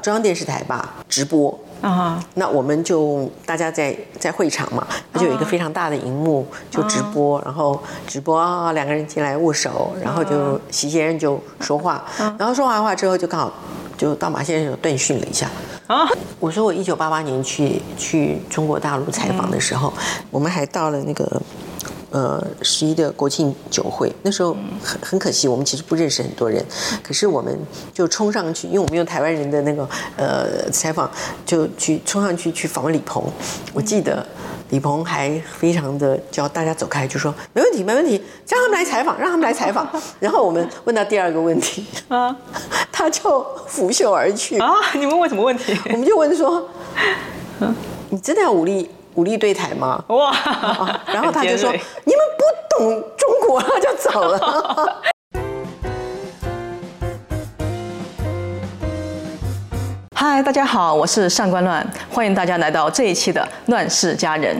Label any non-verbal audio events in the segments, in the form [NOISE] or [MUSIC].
中央电视台吧直播。啊，那我们就大家在在会场嘛，就有一个非常大的荧幕，就直播，然后直播啊，两个人进来握手，然后就席先生就说话，然后说完话之后就刚好就到马先生断讯了一下。啊，我说我一九八八年去去中国大陆采访的时候，我们还到了那个。呃，十一的国庆酒会，那时候很很可惜，我们其实不认识很多人，可是我们就冲上去，因为我们用台湾人的那个呃采访，就去冲上去去访问李鹏。我记得李鹏还非常的叫大家走开，就说没问题，没问题，让他们来采访，让他们来采访。[LAUGHS] 然后我们问到第二个问题，啊，他就拂袖而去。啊，你们问什么问题？我们就问说，你真的要武力？武力对台吗？哇！然后他就说：“你们不懂中国，他 [LAUGHS] 就走了。”嗨，大家好，我是上官乱，欢迎大家来到这一期的《乱世佳人》。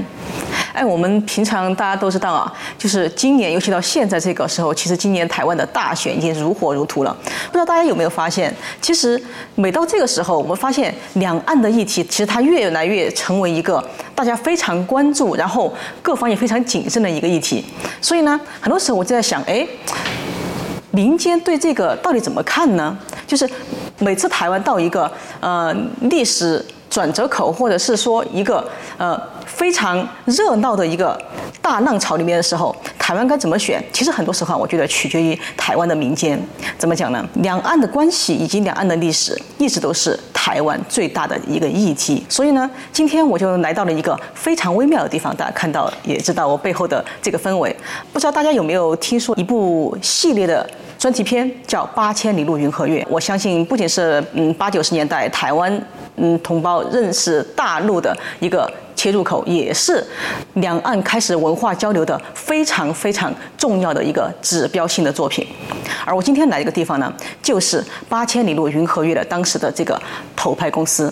哎，我们平常大家都知道啊，就是今年，尤其到现在这个时候，其实今年台湾的大选已经如火如荼了。不知道大家有没有发现，其实每到这个时候，我们发现两岸的议题，其实它越来越成为一个大家非常关注，然后各方也非常谨慎的一个议题。所以呢，很多时候我就在想，哎，民间对这个到底怎么看呢？就是每次台湾到一个呃历史转折口，或者是说一个呃。非常热闹的一个大浪潮里面的时候，台湾该怎么选？其实很多时候，我觉得取决于台湾的民间。怎么讲呢？两岸的关系以及两岸的历史，一直都是台湾最大的一个议题。所以呢，今天我就来到了一个非常微妙的地方，大家看到也知道我背后的这个氛围。不知道大家有没有听说一部系列的专题片，叫《八千里路云和月》？我相信，不仅是嗯八九十年代台湾嗯同胞认识大陆的一个。切入口也是两岸开始文化交流的非常非常重要的一个指标性的作品，而我今天来这个地方呢，就是《八千里路云和月》的当时的这个投拍公司，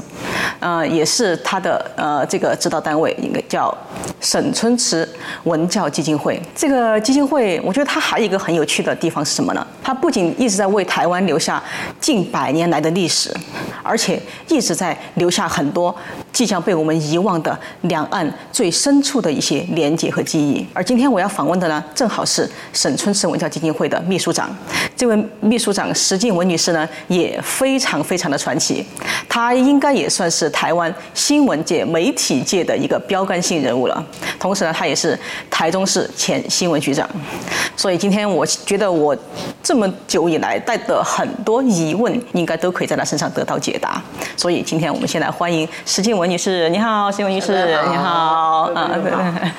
呃，也是他的呃这个指导单位，应该叫沈春池文教基金会。这个基金会，我觉得它还有一个很有趣的地方是什么呢？它不仅一直在为台湾留下近百年来的历史，而且一直在留下很多即将被我们遗忘的。两岸最深处的一些连结和记忆，而今天我要访问的呢，正好是沈春池文教基金会的秘书长。这位秘书长石静文女士呢，也非常非常的传奇，她应该也算是台湾新闻界、媒体界的一个标杆性人物了。同时呢，她也是台中市前新闻局长。所以今天我觉得我这么久以来带的很多疑问，应该都可以在她身上得到解答。所以今天我们先来欢迎石静文女士，你好，石静文女士。你好，啊，对对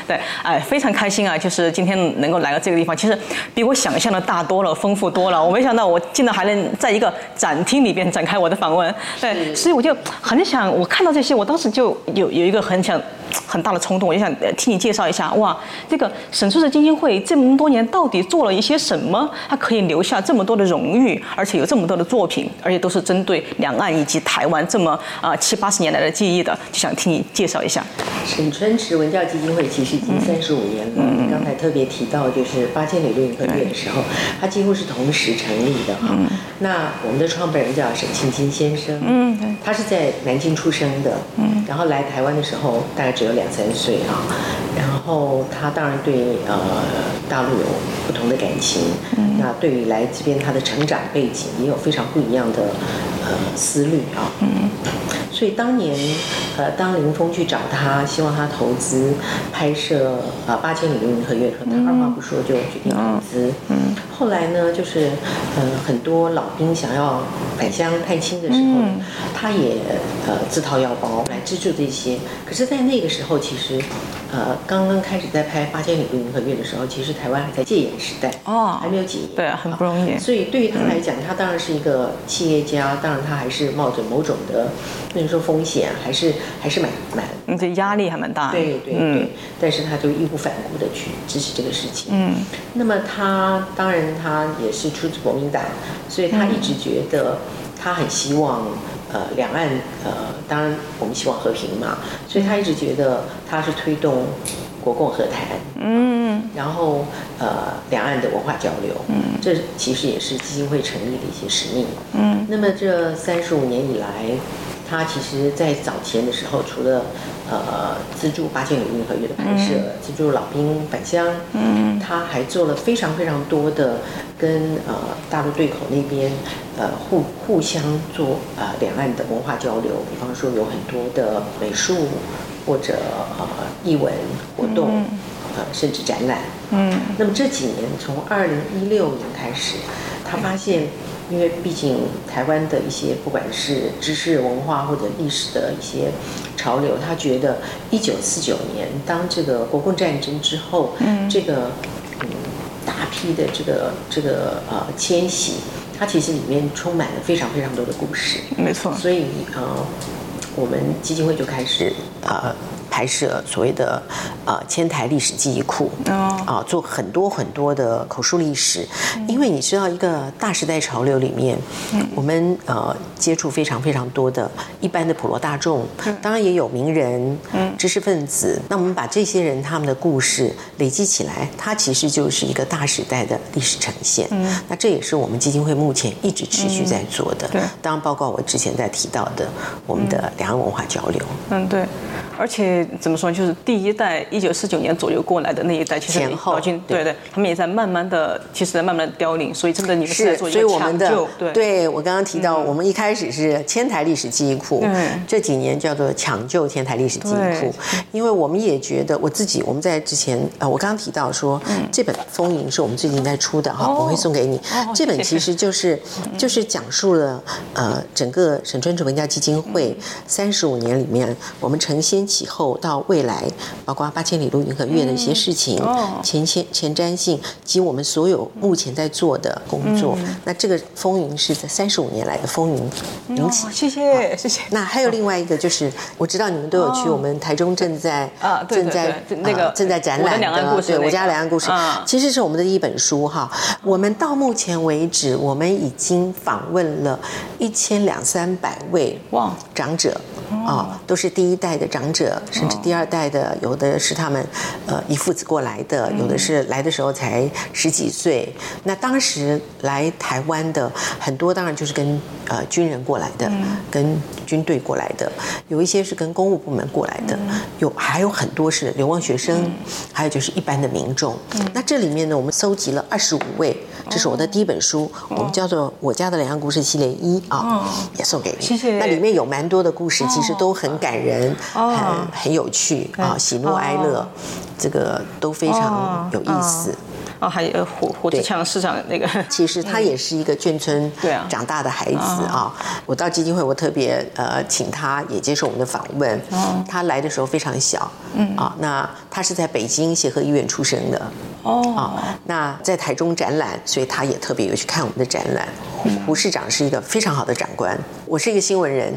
对，哎，非常开心啊，就是今天能够来到这个地方，其实比我想象的大多了，丰富多了。我没想到我竟然还能在一个展厅里边展开我的访问，对，所以我就很想，我看到这些，我当时就有有一个很想。很大的冲动，我就想听你介绍一下。哇，这个沈春池基金会这么多年到底做了一些什么？它可以留下这么多的荣誉，而且有这么多的作品，而且都是针对两岸以及台湾这么啊七八十年来的记忆的，就想听你介绍一下。沈春池文教基金会其实已经三十五年了。嗯刚才特别提到，就是八千里路云和月的时候，它几乎是同时成立的哈。那我们的创办人叫沈庆金先生，嗯，他是在南京出生的，嗯，然后来台湾的时候大概。只有两三岁啊，然后他当然对呃大陆有不同的感情，那对于来这边他的成长背景也有非常不一样的呃思虑啊。所以当年，呃，当林峰去找他，希望他投资拍摄啊《八千里路云和月》的时候，他二话不说就决定投资。嗯。后来呢，就是呃很多老兵想要返乡探亲的时候，他也呃自掏腰包来资助这些。可是，在那个时候，其实。呃，刚刚开始在拍《八千里路云和月》的时候，其实台湾还在戒严时代哦，还没有解严，对，很不容易。所以对于他来讲，他当然是一个企业家，当然他还是冒着某种的，那说风险，还是还是蛮蛮，嗯，这压力还蛮大。对对对，但是他就义无反顾的去支持这个事情。嗯，那么他当然他也是出自国民党，所以他一直觉得他很希望。呃，两岸呃，当然我们希望和平嘛，所以他一直觉得他是推动国共和谈。嗯。嗯，然后呃两岸的文化交流，嗯，这其实也是基金会成立的一些使命，嗯，那么这三十五年以来，他其实在早前的时候，除了呃资助八千里运河月的拍摄，资助老兵返乡，嗯，他还做了非常非常多的跟呃大陆对口那边呃互互相做呃两岸的文化交流，比方说有很多的美术或者呃译文活动，呃甚至展览，嗯，那么这几年从二零一六年开始，他发现。因为毕竟台湾的一些不管是知识文化或者历史的一些潮流，他觉得一九四九年当这个国共战争之后，嗯，这个嗯大批的这个这个呃迁徙，它其实里面充满了非常非常多的故事，没错。所以呃，我们基金会就开始呃。拍摄所谓的呃千台历史记忆库，啊，做很多很多的口述历史，因为你知道一个大时代潮流里面，我们呃接触非常非常多的一般的普罗大众，当然也有名人、知识分子。那我们把这些人他们的故事累积起来，它其实就是一个大时代的历史呈现。那这也是我们基金会目前一直持续在做的。对。当然包括我之前在提到的我们的两岸文化交流。嗯，对，而且。怎么说？就是第一代一九四九年左右过来的那一代，其实老军对对，他们也在慢慢的，其实在慢慢的凋零。所以真的，你们是在做一个抢救。对，对我刚刚提到，我们一开始是千台历史记忆库，这几年叫做抢救天台历史记忆库，因为我们也觉得，我自己我们在之前呃，我刚刚提到说，这本《风吟》是我们最近在出的哈，我会送给你。这本其实就是就是讲述了呃整个沈春竹文教基金会三十五年里面，我们承先启后。到未来，包括八千里路云和月的一些事情，前前前瞻性及我们所有目前在做的工作。那这个风云是在三十五年来的风云引起。谢谢谢谢。那还有另外一个，就是我知道你们都有去我们台中正在啊正在那个正在展览的，对我家两岸故事，其实是我们的一本书哈。我们到目前为止，我们已经访问了一千两三百位哇长者。啊，都是第一代的长者，甚至第二代的，有的是他们，呃，一父子过来的，有的是来的时候才十几岁。那当时来台湾的很多，当然就是跟呃军人过来的，跟军队过来的，有一些是跟公务部门过来的，有还有很多是流亡学生，还有就是一般的民众。那这里面呢，我们搜集了二十五位，这是我的第一本书，我们叫做《我家的两岸故事系列一》啊，也送给你。谢谢。那里面有蛮多的故事。其实都很感人，很很有趣啊，喜怒哀乐，这个都非常有意思。啊，还有胡胡志强市长那个，[LAUGHS] 其实他也是一个眷村 [LAUGHS] 长大的孩子啊。我到基金会，我特别呃请他也接受我们的访问。他来的时候非常小，嗯啊，那他是在北京协和医院出生的。哦啊，那在台中展览，所以他也特别有去看我们的展览。胡胡市长是一个非常好的长官。我是一个新闻人，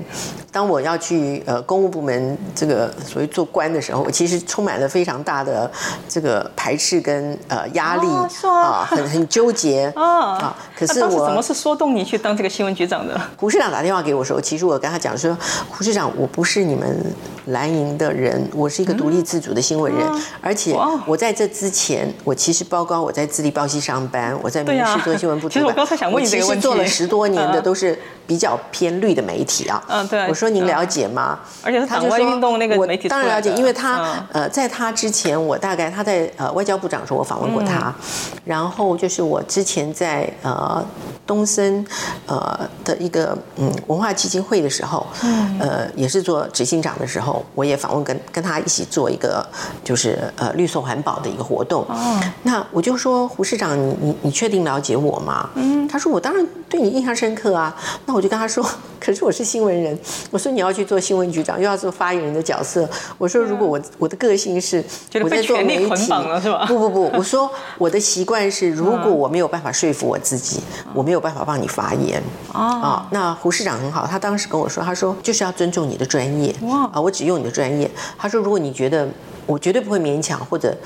当我要去呃公务部门这个所谓做官的时候，我其实充满了非常大的这个排斥跟呃压力啊，很很纠结 [LAUGHS] 啊。可是我怎么是说动你去当这个新闻局长的？胡市长打电话给我说，其实我跟他讲说，胡市长，我不是你们蓝营的人，我是一个独立自主的新闻人，而且我在这之前我。其实，包括我在自立报系上班，我在民事做新闻部。[LAUGHS] 其实我刚才想问你这个问题。做了十多年的都是比较偏绿的媒体啊。嗯，对。我说您了解吗？而且是党外运动那个媒体。当然了解，因为他呃，在他之前，我大概他在呃外交部长的时候，我访问过他。然后就是我之前在呃东森呃的一个嗯文化基金会的时候，嗯呃也是做执行长的时候，我也访问跟跟他一起做一个就是呃绿色环保的一个活动。那我就说胡市长，你你你确定了解我吗？嗯，他说我当然对你印象深刻啊。那我就跟他说，可是我是新闻人，我说你要去做新闻局长，又要做发言人的角色。我说如果我我的个性是我在做媒体，不不不，[LAUGHS] 我说我的习惯是，如果我没有办法说服我自己，我没有办法帮你发言啊。那胡市长很好，他当时跟我说，他说就是要尊重你的专业啊，我只用你的专业。他说如果你觉得。我绝对不会勉强或者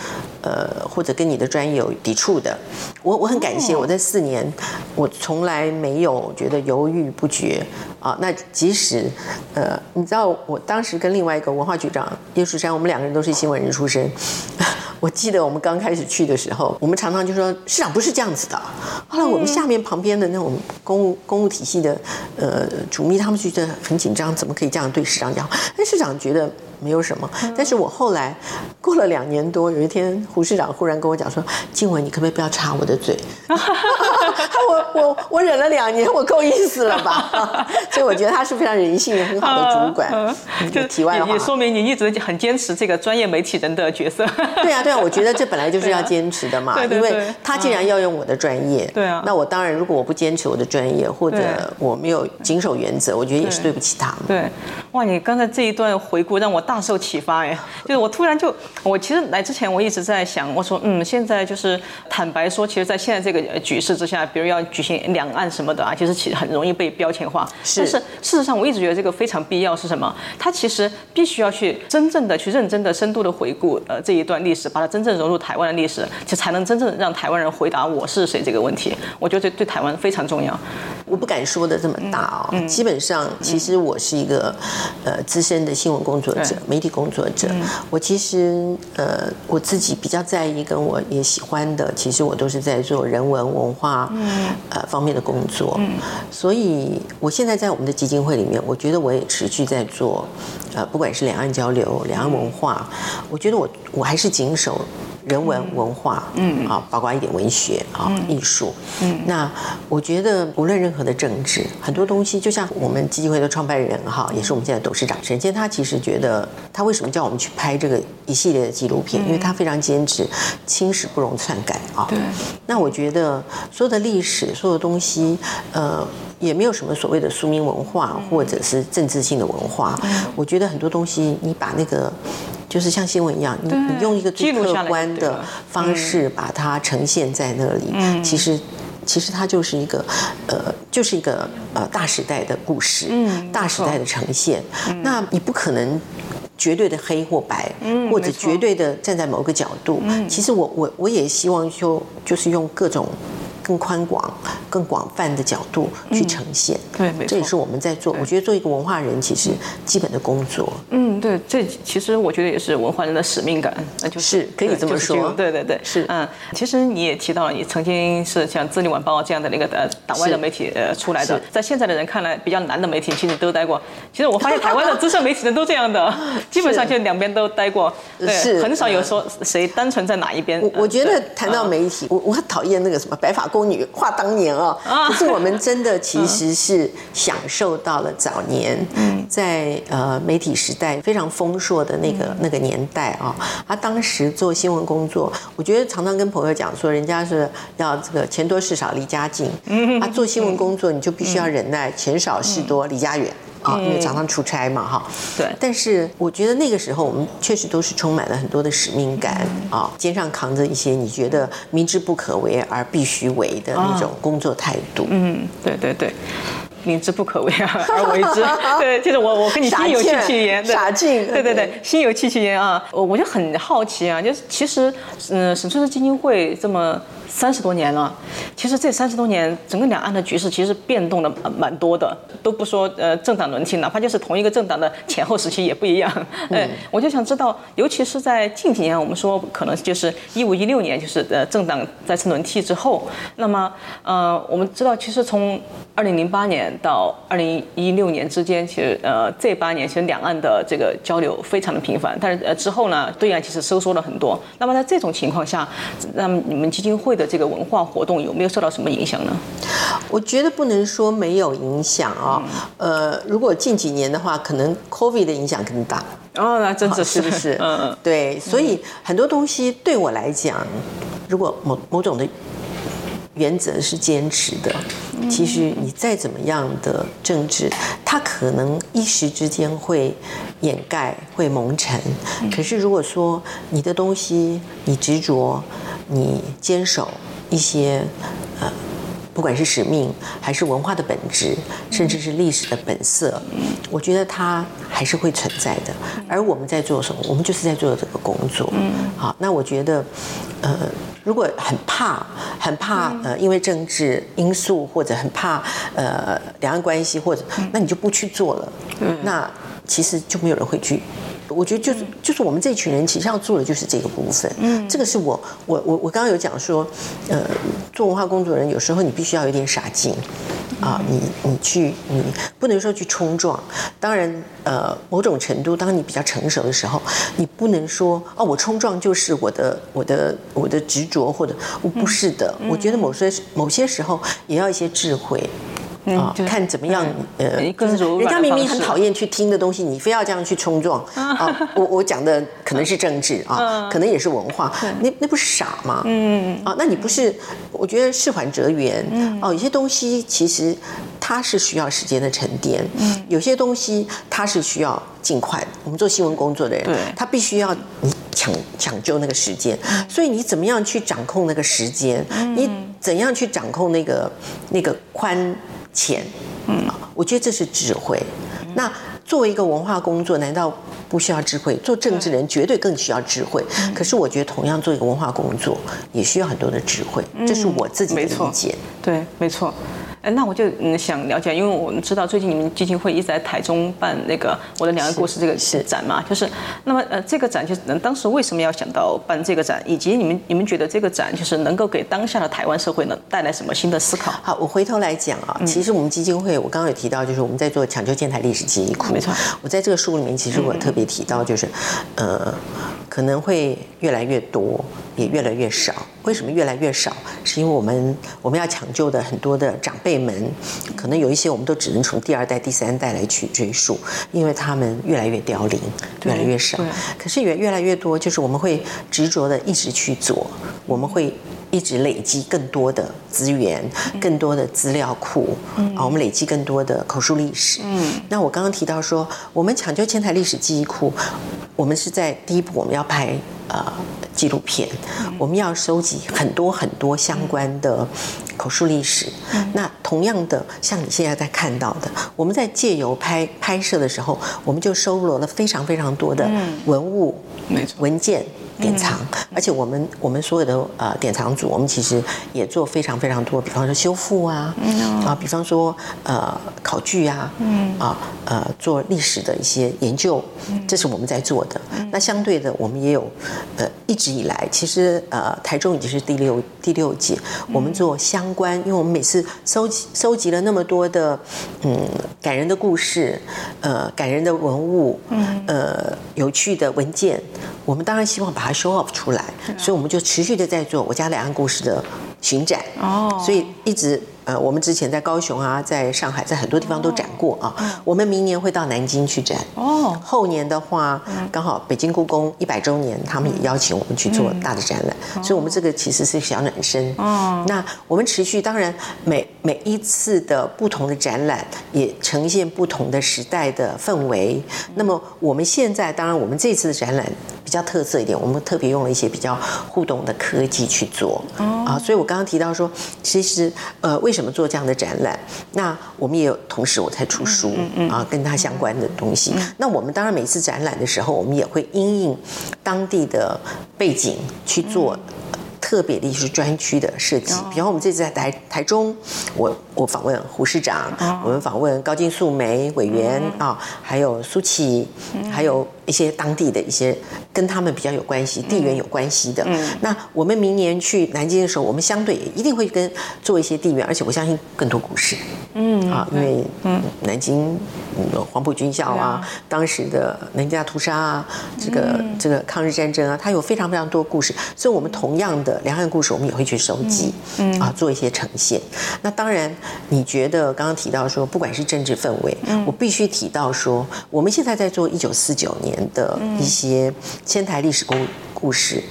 呃或者跟你的专业有抵触的。我我很感谢我在四年，我从来没有觉得犹豫不决啊。那即使呃，你知道我当时跟另外一个文化局长叶树山，我们两个人都是新闻人出身。[LAUGHS] 我记得我们刚开始去的时候，我们常常就说市长不是这样子的。后来我们下面旁边的那种公务公务体系的呃主秘，他们就觉得很紧张，怎么可以这样对市长讲？但市长觉得。没有什么，但是我后来过了两年多，有一天胡市长忽然跟我讲说：“静雯，你可不可以不要插我的嘴？” [LAUGHS] 我我我忍了两年，我够意思了吧？[LAUGHS] 所以我觉得他是非常人性很好的主管。就题外话，也说明你一直很坚持这个专业媒体人的角色。对啊，对啊，我觉得这本来就是 [LAUGHS] 要坚持的嘛。因为他既然要用我的专业，对啊，那我当然如果我不坚持我的专业，或者我没有谨守原则，我觉得也是对不起他。对，哇，你刚才这一段回顾让我。大受启发哎，就是我突然就，我其实来之前我一直在想，我说嗯，现在就是坦白说，其实，在现在这个局势之下，比如要举行两岸什么的啊，其实其实很容易被标签化。是。但是事实上，我一直觉得这个非常必要是什么？他其实必须要去真正的去认真的、深度的回顾呃这一段历史，把它真正融入台湾的历史，就才能真正让台湾人回答我是谁这个问题。我觉得对对台湾非常重要。我不敢说的这么大哦，基本上其实我是一个呃资深的新闻工作者。媒体工作者，我其实呃我自己比较在意跟我也喜欢的，其实我都是在做人文文化呃方面的工作，所以我现在在我们的基金会里面，我觉得我也持续在做呃不管是两岸交流、两岸文化，我觉得我我还是谨守。人文文化，嗯，啊，包括一点文学啊，艺术，嗯，那我觉得无论任何的政治，很多东西，就像我们基金会的创办人哈，也是我们现在董事长沈坚，他其实觉得，他为什么叫我们去拍这个一系列的纪录片？因为他非常坚持青史不容篡改啊。对。那我觉得所有的历史，所有东西，呃，也没有什么所谓的庶民文化或者是政治性的文化。我觉得很多东西，你把那个。就是像新闻一样，你你用一个最客观的方式把它呈现在那里，其实其实它就是一个呃，就是一个呃大时代的故事，大时代的呈现。那你不可能绝对的黑或白，或者绝对的站在某个角度。其实我我我也希望就就是用各种。更宽广、更广泛的角度去呈现，对，这也是我们在做。我觉得做一个文化人，其实基本的工作。嗯，对，这其实我觉得也是文化人的使命感，那就是可以这么说。对对对，是。嗯，其实你也提到了，你曾经是像《智利晚报》这样的那个呃党外的媒体呃出来的，在现在的人看来比较难的媒体，其实都待过。其实我发现台湾的资深媒体人都这样的，[LAUGHS] 基本上就两边都待过，是很少有说谁单纯在哪一边。我我觉得谈到媒体，我我很讨厌那个什么白发。宫女话当年啊，可是我们真的其实是享受到了早年在呃媒体时代非常丰硕的那个那个年代啊。他当时做新闻工作，我觉得常常跟朋友讲说，人家是要这个钱多事少离家近，他做新闻工作你就必须要忍耐钱少事多离家远。啊，因为常常出差嘛，哈。对。但是我觉得那个时候我们确实都是充满了很多的使命感啊，肩上扛着一些你觉得明知不可为而必须为的那种工作态度。嗯，对对对，明知不可为而为之。[LAUGHS] 对，就是我我跟你心有戚戚焉。傻劲。对对对，心有戚戚焉啊！我我就很好奇啊，就是其实嗯，沈春的基金会这么。三十多年了，其实这三十多年，整个两岸的局势其实变动的蛮多的，都不说呃政党轮替，哪怕就是同一个政党的前后时期也不一样。哎，我就想知道，尤其是在近几年，我们说可能就是一五一六年，就是呃政党再次轮替之后，那么呃我们知道，其实从二零零八年到二零一六年之间，其实呃这八年其实两岸的这个交流非常的频繁，但是呃之后呢，对岸其实收缩了很多。那么在这种情况下，那么你们基金会的这个文化活动有没有受到什么影响呢？我觉得不能说没有影响啊。呃，如果近几年的话，可能 COVID 的影响更大。哦，那真的是不是？[LAUGHS] 嗯嗯。对，所以很多东西对我来讲，如果某某种的原则是坚持的，其实你再怎么样的政治，它可能一时之间会掩盖、会蒙尘。可是如果说你的东西，你执着。你坚守一些呃不管是使命，还是文化的本质，甚至是历史的本色，我觉得它还是会存在的。而我们在做什么？我们就是在做这个工作。好，那我觉得，呃，如果很怕、很怕，呃，因为政治因素或者很怕，呃，两岸关系，或者那你就不去做了。那其实就没有人会去。我觉得就是就是我们这群人其实要做的就是这个部分，嗯，这个是我我我我刚刚有讲说，呃，做文化工作人有时候你必须要有点傻劲，啊，你你去你不能说去冲撞，当然呃某种程度当你比较成熟的时候，你不能说哦我冲撞就是我的我的我的执着或者我不是的，我觉得某些某些时候也要一些智慧。啊，看怎么样？呃，人家明明很讨厌去听的东西，你非要这样去冲撞啊！[LAUGHS] 我我讲的可能是政治啊，可能也是文化，那那不是傻吗？嗯啊，那你不是？我觉得事缓则圆。哦，有些东西其实它是需要时间的沉淀。嗯，有些东西它是需要尽快。我们做新闻工作的人，他必须要你抢抢救那个时间。所以你怎么样去掌控那个时间？你怎样去掌控那个那个宽？钱，嗯，我觉得这是智慧。那作为一个文化工作，难道不需要智慧？做政治人绝对更需要智慧。可是我觉得，同样做一个文化工作，也需要很多的智慧。这是我自己的理解。对，没错。哎，那我就嗯想了解，因为我们知道最近你们基金会一直在台中办那个《我的两岸故事》这个展嘛，就是那么呃这个展就是当时为什么要想到办这个展，以及你们你们觉得这个展就是能够给当下的台湾社会呢带来什么新的思考？好，我回头来讲啊，其实我们基金会我刚刚有提到，就是我们在做抢救建台历史记忆库，没错。我在这个书里面其实我特别提到，就是呃可能会越来越多。也越来越少，为什么越来越少？是因为我们我们要抢救的很多的长辈们，可能有一些我们都只能从第二代、第三代来去追溯，因为他们越来越凋零，越来越少。可是越越来越多，就是我们会执着的一直去做，我们会一直累积更多的资源、更多的资料库，啊，我们累积更多的口述历史。嗯，那我刚刚提到说，我们抢救千台历史记忆库，我们是在第一步我们要拍呃。纪录片，我们要收集很多很多相关的口述历史。那同样的，像你现在在看到的，我们在借由拍拍摄的时候，我们就收罗了非常非常多的文物、文件。典藏，而且我们我们所有的呃典藏组，我们其实也做非常非常多，比方说修复啊，啊，比方说呃考据啊，啊呃做历史的一些研究，这是我们在做的。那相对的，我们也有呃一直以来，其实呃台中已经是第六第六届，我们做相关，因为我们每次收集收集了那么多的嗯感人的故事，呃感人的文物，呃有趣的文件。我们当然希望把它 show up 出来，所以我们就持续的在做我家两岸故事的巡展。哦，所以一直。呃，我们之前在高雄啊，在上海，在很多地方都展过啊。我们明年会到南京去展。哦。后年的话，刚好北京故宫一百周年，他们也邀请我们去做大的展览。所以，我们这个其实是小暖身。哦。那我们持续，当然每每一次的不同的展览，也呈现不同的时代的氛围。那么我们现在，当然我们这次的展览比较特色一点，我们特别用了一些比较互动的科技去做。哦。啊，所以我刚刚提到说，其实呃为。什么做这样的展览？那我们也有同时，我在出书啊，跟他相关的东西。那我们当然每次展览的时候，我们也会因应当地的背景去做。特别的是专区的设计，比方我们这次在台台中，我我访问胡市长，我们访问高金素梅委员啊，还有苏琪，还有一些当地的一些跟他们比较有关系、地缘有关系的。那我们明年去南京的时候，我们相对也一定会跟做一些地缘，而且我相信更多故事。嗯，啊，因为嗯，南京黄埔军校啊，当时的南京大屠杀啊，这个这个抗日战争啊，它有非常非常多故事，所以我们同样的。两岸故事，我们也会去收集，嗯啊，做一些呈现。那当然，你觉得刚刚提到说，不管是政治氛围，我必须提到说，我们现在在做一九四九年的一些千台历史故故事，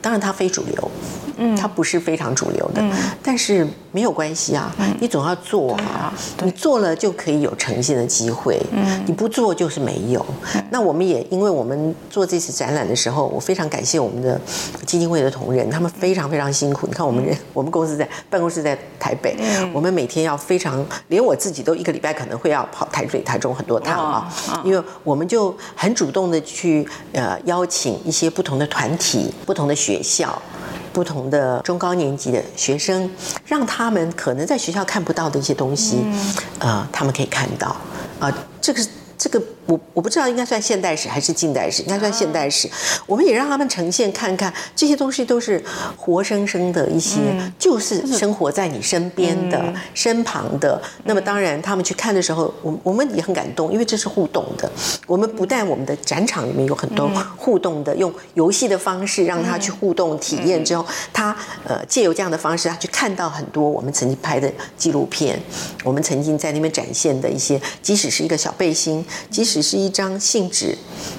当然它非主流，嗯，它不是非常主流的，但是没有关系啊，你总要做啊，你做了就可以有呈现的机会，嗯，你不做就是没有。那我们也因为我们做这次展览的时候，我非常感谢我们的基金会的同仁，他们非常非常辛苦。你看我们人，我们公司在办公室在台北，我们每天要非常，连我自己都一个礼拜可能会要跑台北、台中很多趟啊，因为我们就很主动的去呃邀请一些不同的团体、不同的学校。不同的中高年级的学生，让他们可能在学校看不到的一些东西，呃，他们可以看到。啊，这个这个。我我不知道应该算现代史还是近代史，应该算现代史。我们也让他们呈现看看这些东西都是活生生的一些，就是生活在你身边的、身旁的。那么当然，他们去看的时候，我我们也很感动，因为这是互动的。我们不但我们的展场里面有很多互动的，用游戏的方式让他去互动体验之后，他呃借由这样的方式，他去看到很多我们曾经拍的纪录片，我们曾经在那边展现的一些，即使是一个小背心，即使。是一张信纸，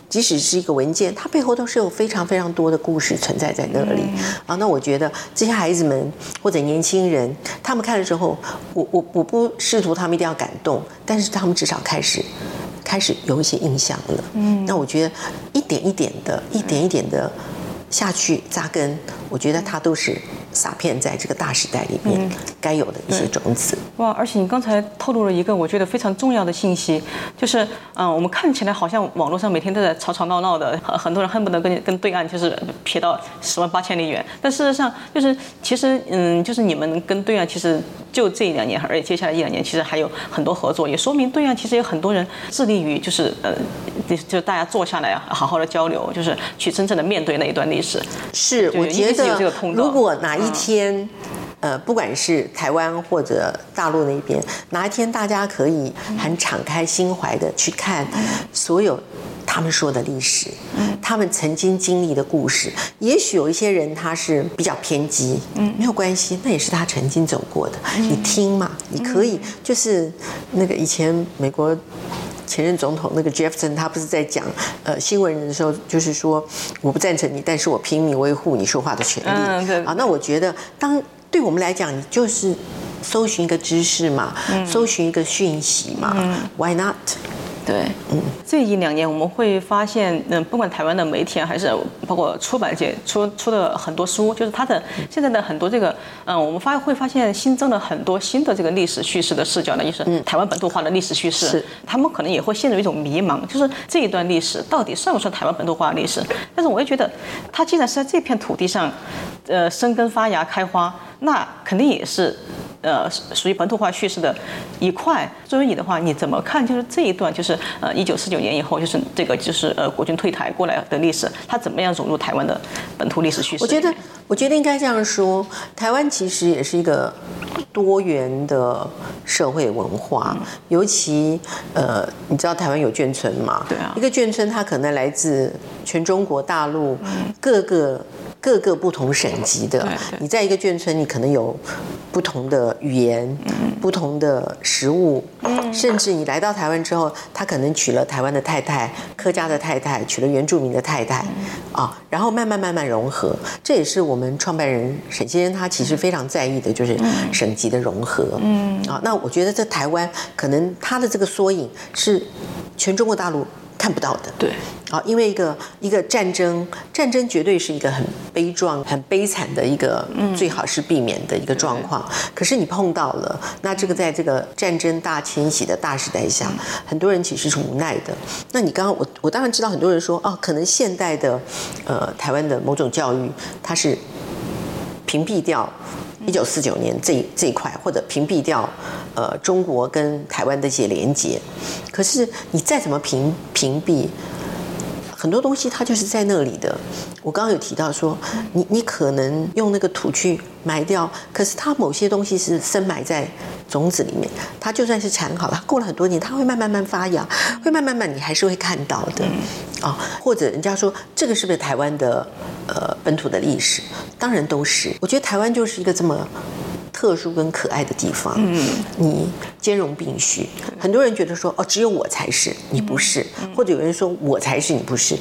即使是一个文件，它背后都是有非常非常多的故事存在在那里啊。那我觉得这些孩子们或者年轻人，他们看的时候，我我我不试图他们一定要感动，但是他们至少开始开始有一些印象了。嗯，那我觉得一点一点的，一点一点的下去扎根，我觉得它都是。撒片在这个大时代里面该有的一些种子。哇！而且你刚才透露了一个我觉得非常重要的信息，就是嗯，我们看起来好像网络上每天都在吵吵闹闹的，很很多人恨不得跟跟对岸就是撇到十万八千里远。但事实上，就是其实嗯，就是你们跟对岸其实就这一两年，而且接下来一两年其实还有很多合作，也说明对岸其实有很多人致力于就是呃，就大家坐下来好好的交流，就是去真正的面对那一段历史。是，我觉得如果哪一天，呃，不管是台湾或者大陆那边，哪一天大家可以很敞开心怀的去看所有他们说的历史，他们曾经经历的故事。也许有一些人他是比较偏激，嗯，没有关系，那也是他曾经走过的。你听嘛，你可以就是那个以前美国。前任总统那个 Jefferson，他不是在讲呃新闻人的时候，就是说我不赞成你，但是我拼命维护你说话的权利。嗯，对。啊，那我觉得，当对我们来讲，你就是搜寻一个知识嘛，搜寻一个讯息嘛，Why not？对，嗯，这一两年我们会发现，嗯，不管台湾的媒体啊，还是包括出版界出出的很多书，就是它的现在的很多这个，嗯，我们发会发现新增了很多新的这个历史叙事的视角呢，就是台湾本土化的历史叙事。是，他们可能也会陷入一种迷茫，就是这一段历史到底算不算台湾本土化历史？但是我也觉得，它既然是在这片土地上，呃，生根发芽开花，那肯定也是。呃，属于本土化叙事的一块。作为你的话，你怎么看？就是这一段，就是呃，一九四九年以后，就是这个，就是呃，国军退台过来的历史，它怎么样融入台湾的本土历史叙事？我觉得，我觉得应该这样说：台湾其实也是一个多元的社会文化，尤其呃，你知道台湾有眷村嘛？对啊。一个眷村，它可能来自全中国大陆各个。各个不同省级的，你在一个眷村，你可能有不同的语言、不同的食物，甚至你来到台湾之后，他可能娶了台湾的太太、客家的太太，娶了原住民的太太，啊，然后慢慢慢慢融合。这也是我们创办人沈先生他其实非常在意的，就是省级的融合。嗯，啊，那我觉得在台湾，可能他的这个缩影是全中国大陆。看不到的，对，啊，因为一个一个战争，战争绝对是一个很悲壮、很悲惨的一个，最好是避免的一个状况。可是你碰到了，那这个在这个战争大迁徙的大时代下，很多人其实是无奈的。那你刚刚我我当然知道，很多人说，哦，可能现代的，呃，台湾的某种教育，它是屏蔽掉。一九四九年这这一块，或者屏蔽掉，呃，中国跟台湾的一些连接。可是你再怎么屏屏蔽，很多东西它就是在那里的。我刚刚有提到说，你你可能用那个土去埋掉，可是它某些东西是深埋在种子里面。它就算是产好了，过了很多年，它会慢慢慢发芽，会慢慢慢，你还是会看到的。啊，或者人家说这个是不是台湾的呃本土的历史？当然都是。我觉得台湾就是一个这么特殊跟可爱的地方。嗯，你兼容并蓄。很多人觉得说哦，只有我才是，你不是；或者有人说我才是，你不是。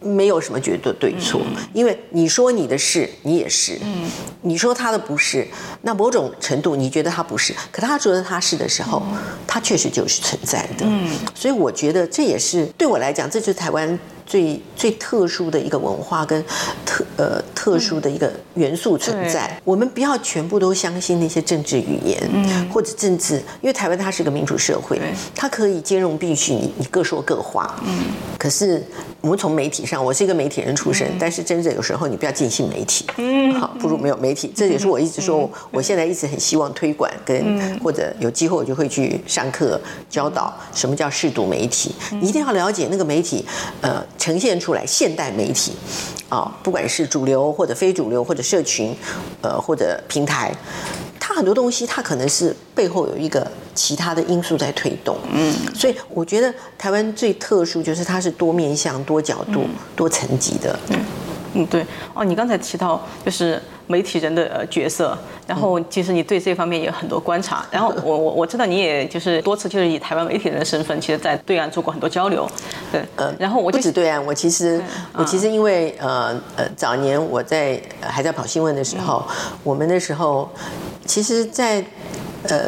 没有什么绝对对错，因为你说你的是，你也是，嗯，你说他的不是，那某种程度你觉得他不是，可他觉得他是的时候，他确实就是存在的，嗯，所以我觉得这也是对我来讲，这就是台湾。最最特殊的一个文化跟特呃特殊的一个元素存在，我们不要全部都相信那些政治语言，嗯，或者政治，因为台湾它是个民主社会，它可以兼容并蓄，你你各说各话，嗯，可是我们从媒体上，我是一个媒体人出身，但是真的有时候你不要尽信媒体，嗯，好，不如没有媒体，这也是我一直说，我现在一直很希望推广跟或者有机会我就会去上课教导什么叫适度媒体，你一定要了解那个媒体，呃。呈现出来现代媒体，啊，不管是主流或者非主流或者社群，呃，或者平台，它很多东西它可能是背后有一个其他的因素在推动，嗯，所以我觉得台湾最特殊就是它是多面向、多角度、多层级的，嗯嗯，对，哦，你刚才提到就是。媒体人的呃角色，然后其实你对这方面也有很多观察，然后我我我知道你也就是多次就是以台湾媒体人的身份，其实在对岸做过很多交流，对，呃，然后我不止对岸，我其实我其实因为呃呃早年我在还在跑新闻的时候，我们那时候其实，在呃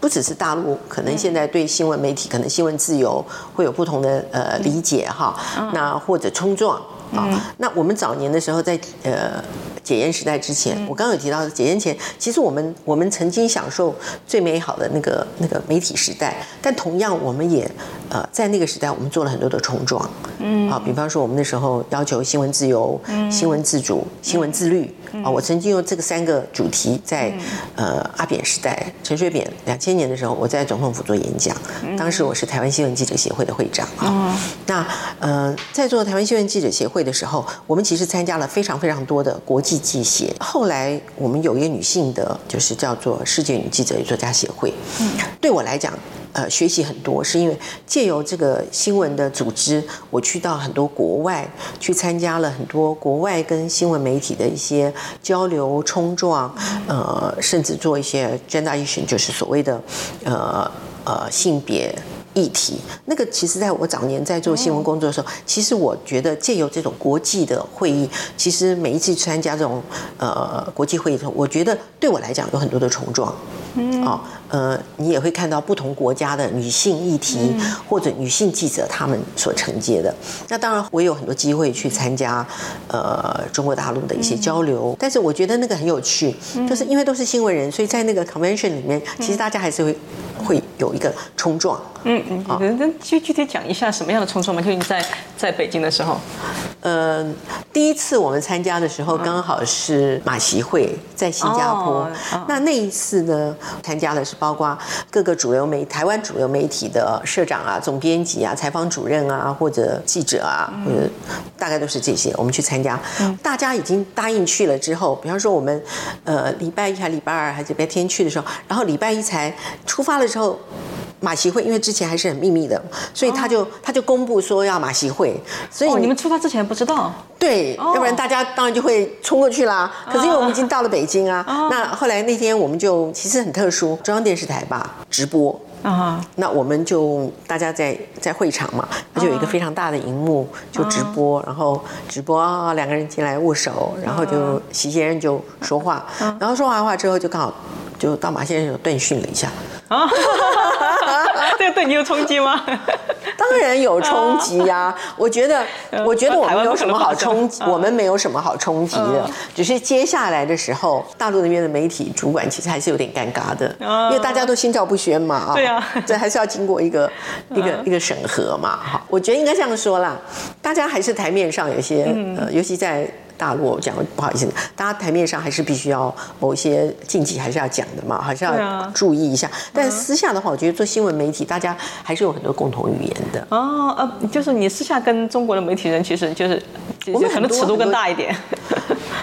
不只是大陆，可能现在对新闻媒体可能新闻自由会有不同的呃理解哈，那或者冲撞啊，那我们早年的时候在呃。解严时代之前，我刚刚有提到，解严前，其实我们我们曾经享受最美好的那个那个媒体时代，但同样我们也呃在那个时代，我们做了很多的冲撞，嗯，啊，比方说我们那时候要求新闻自由、新闻自主、新闻自律，啊，我曾经用这个三个主题在呃阿扁时代，陈水扁两千年的时候，我在总统府做演讲，当时我是台湾新闻记者协会的会长啊，那呃在做台湾新闻记者协会的时候，我们其实参加了非常非常多的国际。记协，后来我们有一个女性的，就是叫做世界女记者与作家协会。嗯，对我来讲，呃，学习很多，是因为借由这个新闻的组织，我去到很多国外，去参加了很多国外跟新闻媒体的一些交流冲撞，呃，甚至做一些 generation，就是所谓的呃呃性别。议题，那个其实在我早年在做新闻工作的时候，其实我觉得借由这种国际的会议，其实每一次参加这种呃国际会议的时候，我觉得对我来讲有很多的冲撞。嗯，哦，呃，你也会看到不同国家的女性议题或者女性记者他们所承接的。那当然，我也有很多机会去参加呃中国大陆的一些交流，但是我觉得那个很有趣，就是因为都是新闻人，所以在那个 convention 里面，其实大家还是会会有一个冲撞。嗯嗯，好，那具具体讲一下什么样的冲撞吗？就你在在北京的时候，呃，第一次我们参加的时候，刚好是马习会在新加坡。那那一次呢，参加的是包括各个主流媒台湾主流媒体的社长啊、总编辑啊、采访主任啊，或者记者啊，或者大概都是这些。我们去参加，大家已经答应去了之后，比方说我们呃礼拜一还礼拜二还是礼拜天去的时候，然后礼拜一才出发的时候。马习会，因为之前还是很秘密的，所以他就他就公布说要马习会，所以你们出发之前不知道？对，要不然大家当然就会冲过去啦。可是因为我们已经到了北京啊，那后来那天我们就其实很特殊，中央电视台吧直播啊，那我们就大家在在会场嘛，那就有一个非常大的荧幕就直播，然后直播啊两个人进来握手，然后就席先生就说话，然后说完话之后就刚好就到马先生就断讯了一下啊。[LAUGHS] 这个对你有冲击吗？[LAUGHS] 当然有冲击呀！[LAUGHS] 我觉得，我觉得我们没有什么好冲击，我们没有什么好冲击的。只是接下来的时候，大陆那边的媒体主管其实还是有点尴尬的，因为大家都心照不宣嘛啊。对啊，这还是要经过一个一个一个审核嘛。哈，我觉得应该这样说啦，大家还是台面上有些呃，尤其在。大陆讲不好意思，大家台面上还是必须要某一些禁忌还是要讲的嘛，还是要注意一下。但私下的话，我觉得做新闻媒体，大家还是有很多共同语言的。哦，呃，就是你私下跟中国的媒体人，其实就是我们可能尺度更大一点。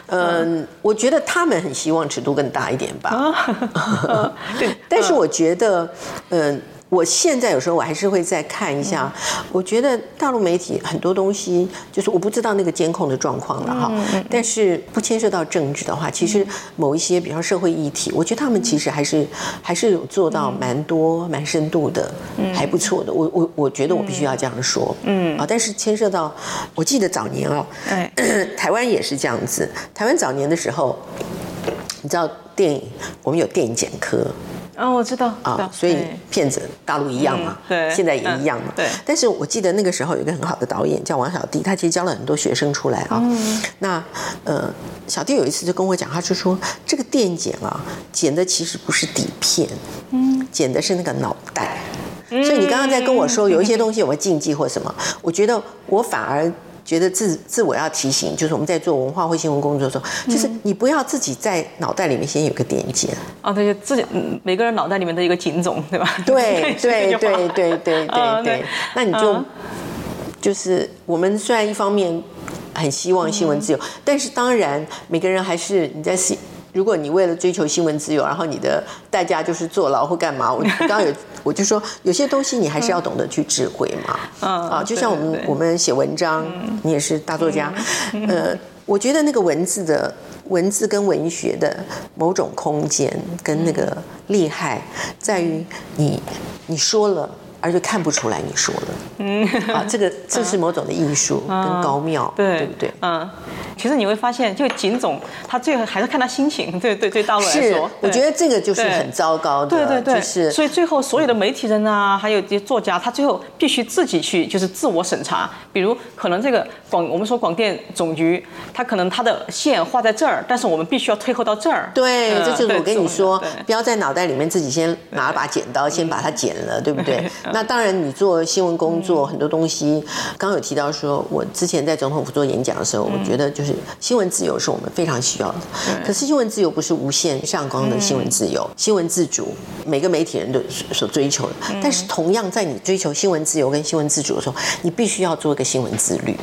嗯，我觉得他们很希望尺度更大一点吧。[LAUGHS] 对，[LAUGHS] 但是我觉得，嗯。我现在有时候我还是会再看一下，我觉得大陆媒体很多东西，就是我不知道那个监控的状况了哈，但是不牵涉到政治的话，其实某一些比方社会议题，我觉得他们其实还是还是有做到蛮多蛮深度的，还不错的。我我我觉得我必须要这样说，嗯。啊，但是牵涉到，我记得早年哦，[CLEARS THROAT] 台湾也是这样子，台湾早年的时候，你知道电影，我们有电影检科。哦，我知道啊，所以骗子大陆一样嘛，对，现在也一样嘛，对。但是我记得那个时候有一个很好的导演叫王小弟，他其实教了很多学生出来啊。那呃，小弟有一次就跟我讲，他就说这个电剪啊，剪的其实不是底片，嗯，剪的是那个脑袋。所以你刚刚在跟我说有一些东西有没有禁忌或什么，我觉得我反而。觉得自自我要提醒，就是我们在做文化或新闻工作的时候，就是你不要自己在脑袋里面先有个点结。啊，对，自己每个人脑袋里面都有一个警种，对吧？[LAUGHS] 对 [LAUGHS] 对对对对对 [LAUGHS] 对，那你就就是我们虽然一方面很希望新闻自由，但是当然每个人还是你在如果你为了追求新闻自由，然后你的代价就是坐牢或干嘛，我 [LAUGHS] 刚刚有我就说有些东西你还是要懂得去智慧嘛。[LAUGHS] 啊，就像我们我们写文章，你也是大作家，呃，我觉得那个文字的文字跟文学的某种空间跟那个厉害，在于你你说了，而且看不出来你说的。嗯，啊，这个这是某种的艺术跟高妙，对对不对？嗯。其实你会发现，就景总他最后还是看他心情，对对对，大陆来说，我觉得这个就是很糟糕的，对对对，是。所以最后所有的媒体人啊，还有这些作家，他最后必须自己去就是自我审查。比如可能这个广，我们说广电总局，他可能他的线画在这儿，但是我们必须要退后到这儿。对，这就是我跟你说，不要在脑袋里面自己先拿把剪刀先把它剪了，对不对？[LAUGHS] 那当然，你做新闻工作很多东西，刚刚有提到说，我之前在总统府做演讲的时候，我觉得就是。新闻自由是我们非常需要的，可是新闻自由不是无限上纲的新闻自由，新闻自主每个媒体人都所追求的。但是同样在你追求新闻自由跟新闻自主的时候，你必须要做一个新闻自律。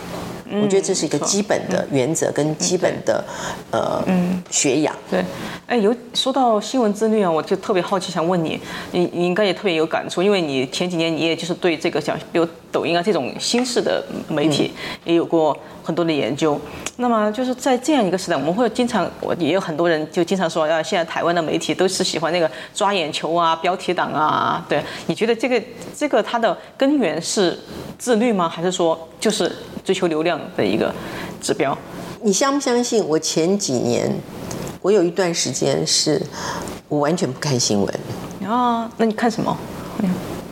我觉得这是一个基本的原则跟基本的呃学养。对，哎，有说到新闻自律啊，我就特别好奇，想问你，你你应该也特别有感触，因为你前几年你也就是对这个像比如抖音啊这种新式的媒体也有过很多的研究。那么就是在这样一个时代，我们会经常，我也有很多人就经常说，啊，现在台湾的媒体都是喜欢那个抓眼球啊、标题党啊。对，你觉得这个这个它的根源是自律吗？还是说就是追求流量的一个指标？你相不相信？我前几年，我有一段时间是我完全不看新闻啊。那你看什么？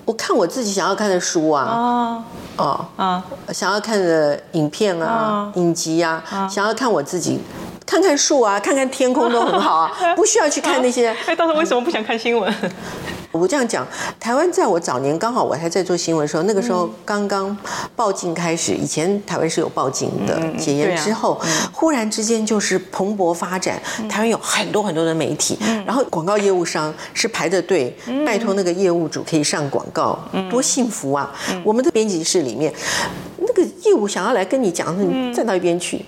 我看我自己想要看的书啊。啊。哦啊，想要看的影片啊，影集啊，想要看我自己，看看树啊，看看天空都很好啊，[LAUGHS] 不需要去看那些。哎，当时为什么不想看新闻？[LAUGHS] [LAUGHS] 我这样讲，台湾在我早年刚好我还在做新闻的时候，那个时候刚刚报禁开始，以前台湾是有报禁的，解严之后，忽然之间就是蓬勃发展，台湾有很多很多的媒体，然后广告业务商是排着队，拜托那个业务主可以上广告，多幸福啊！我们的编辑室里面。那个业务想要来跟你讲，你站到一边去。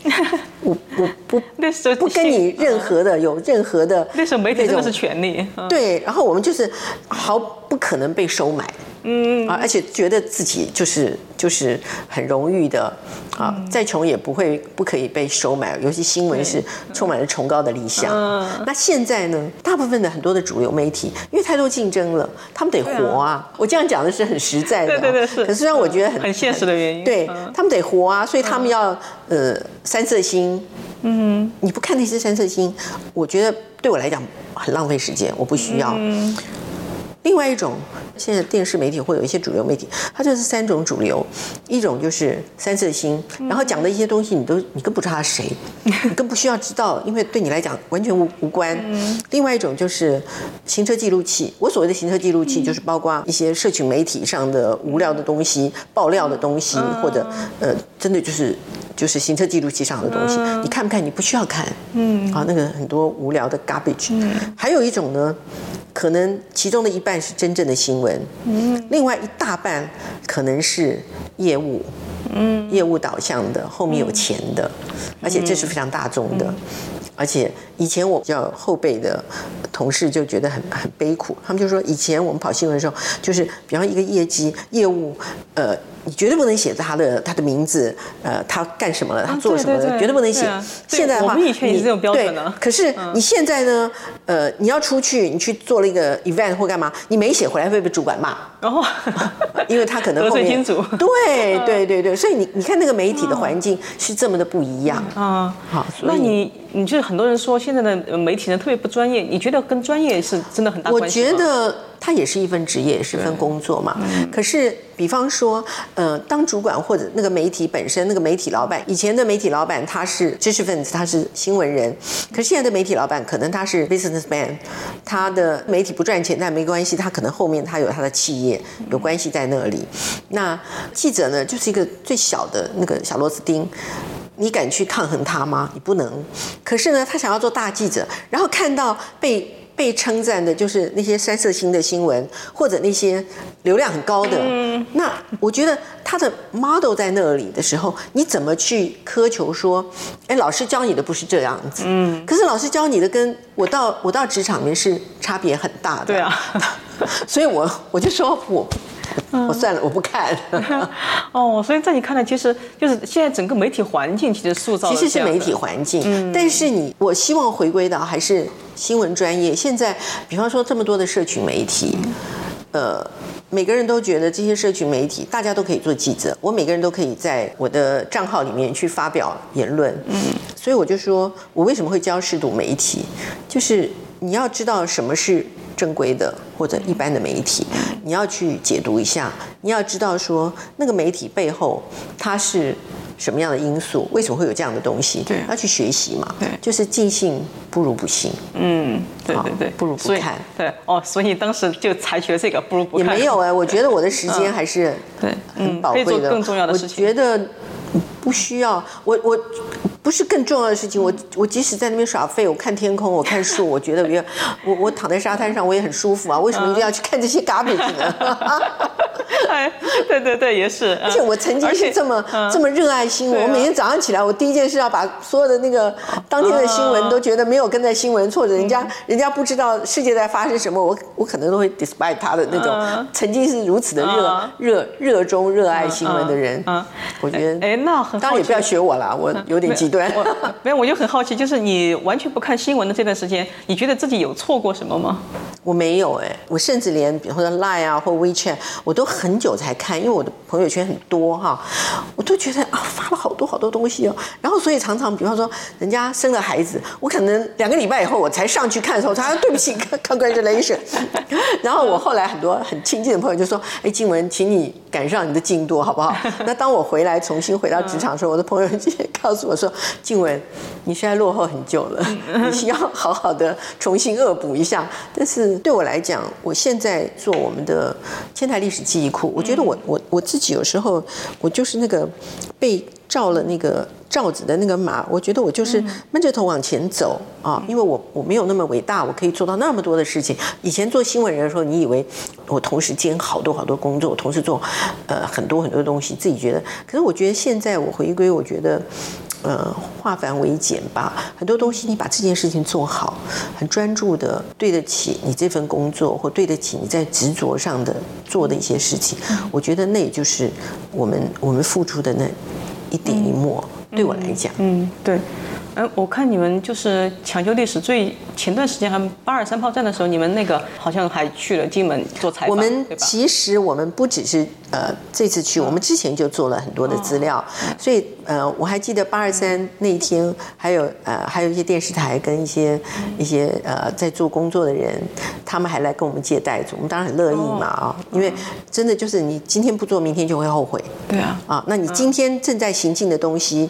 我我不 [LAUGHS] 那时候不跟你任何的有任何的那时候媒体真的是权利。对，然后我们就是毫不可能被收买。嗯啊，而且觉得自己就是就是很荣誉的啊，再穷也不会不可以被收买。尤其新闻是充满了崇高的理想。那现在呢，大部分的很多的主流媒体，因为太多竞争了，他们得活啊。我这样讲的是很实在的，对对对是。可是让我觉得很很现实的原因，对他们得活啊，所以他们要呃三色星。嗯，你不看那些三色星，我觉得对我来讲很浪费时间，我不需要。另外一种，现在电视媒体会有一些主流媒体，它就是三种主流，一种就是三色星，然后讲的一些东西，你都你更不知道他谁，[LAUGHS] 你更不需要知道，因为对你来讲完全无无关。另外一种就是行车记录器，我所谓的行车记录器，就是包括一些社群媒体上的无聊的东西、爆料的东西，或者呃，真的就是就是行车记录器上的东西，你看不看？你不需要看。嗯，啊，那个很多无聊的 garbage。嗯，还有一种呢。可能其中的一半是真正的新闻，嗯，另外一大半可能是业务，嗯，业务导向的，后面有钱的，而且这是非常大众的，而且以前我比较后辈的同事就觉得很很悲苦，他们就说以前我们跑新闻的时候，就是比方一个业绩业务，呃。你绝对不能写他的他的名字，呃，他干什么了，他做什么的，绝对不能写。现在的话，我们以前也是这种标准的。可是你现在呢？呃，你要出去，你去做了一个 event 或干嘛，你没写回来会被主管骂。然后，[LAUGHS] 因为他可能得罪金主。[LAUGHS] 对对对对，所以你你看那个媒体的环境是这么的不一样啊。好，那你你就是很多人说现在的媒体人特别不专业，你觉得跟专业是真的很大关系我觉得。它也是一份职业，也是份工作嘛。可是，比方说，呃，当主管或者那个媒体本身，那个媒体老板，以前的媒体老板他是知识分子，他是新闻人。可是现在的媒体老板可能他是 businessman，他的媒体不赚钱，但没关系，他可能后面他有他的企业，有关系在那里。那记者呢，就是一个最小的那个小螺丝钉，你敢去抗衡他吗？你不能。可是呢，他想要做大记者，然后看到被。被称赞的就是那些三色星的新闻，或者那些流量很高的。那我觉得他的 model 在那里的时候，你怎么去苛求说，哎，老师教你的不是这样子。嗯。可是老师教你的跟我到我到职场里面是差别很大的。对啊。[LAUGHS] 所以我我就说我我算了，我不看。[LAUGHS] 哦，所以在你看来，其实就是现在整个媒体环境其实塑造其实是媒体环境。嗯。但是你我希望回归到还是。新闻专业现在，比方说这么多的社群媒体，呃，每个人都觉得这些社群媒体，大家都可以做记者，我每个人都可以在我的账号里面去发表言论，嗯，所以我就说，我为什么会教试读媒体，就是你要知道什么是正规的或者一般的媒体，你要去解读一下，你要知道说那个媒体背后它是。什么样的因素？为什么会有这样的东西？对，要去学习嘛。对，就是尽信不如不信。嗯，对对对，不如不看。对哦，所以当时就采取了这个不如不看。也没有哎，我觉得我的时间还是对很宝贵的。更重要的事情。我觉得不需要我我。不是更重要的事情，我我即使在那边耍废，我看天空，我看树，我觉得 [LAUGHS] 我我我躺在沙滩上，我也很舒服啊。为什么一定要去看这些 garbage 呢？[LAUGHS] 哎，对对对，也是。而且我曾经是这么这么热爱新闻，我每天早上起来，我第一件事要把所有的那个当天的新闻都觉得没有跟在新闻，或者人家人家不知道世界在发生什么，我我可能都会 despite 他的那种曾经是如此的热热热衷热爱新闻的人。我觉得，哎，那很当然也不要学我了，我有点极端。我没有，我就很好奇，就是你完全不看新闻的这段时间，你觉得自己有错过什么吗？我没有哎，我甚至连比如说 Line 啊或 WeChat，我都很久才看，因为我的朋友圈很多哈，我都觉得啊发了好多好多东西哦，然后所以常常比方说人家生了孩子，我可能两个礼拜以后我才上去看的时候，他说对不起，Congratulation。[LAUGHS] 然后我后来很多很亲近的朋友就说，哎，静文，请你赶上你的进度好不好？[LAUGHS] 那当我回来重新回到职场的时候，我的朋友就告诉我说。静文，你现在落后很久了，[LAUGHS] 你需要好好的重新恶补一下。但是对我来讲，我现在做我们的千台历史记忆库，我觉得我我我自己有时候我就是那个被罩了那个罩子的那个马，我觉得我就是闷着头往前走啊，因为我我没有那么伟大，我可以做到那么多的事情。以前做新闻人的时候，你以为我同时兼好多好多工作，我同时做呃很多很多东西，自己觉得。可是我觉得现在我回归，我觉得。呃，化繁为简吧。很多东西，你把这件事情做好，很专注的，对得起你这份工作，或对得起你在执着上的做的一些事情。我觉得那也就是我们我们付出的那一点一墨。对我来讲，嗯，对。哎，我看你们就是抢救历史最前段时间还八二三炮战的时候，你们那个好像还去了金门做采访。我们其实我们不只是呃这次去，我们之前就做了很多的资料，所以呃我还记得八二三那一天，还有呃还有一些电视台跟一些一些呃在做工作的人，他们还来跟我们借袋子，我们当然很乐意嘛啊，因为真的就是你今天不做，明天就会后悔。对啊，啊，那你今天正在行进的东西，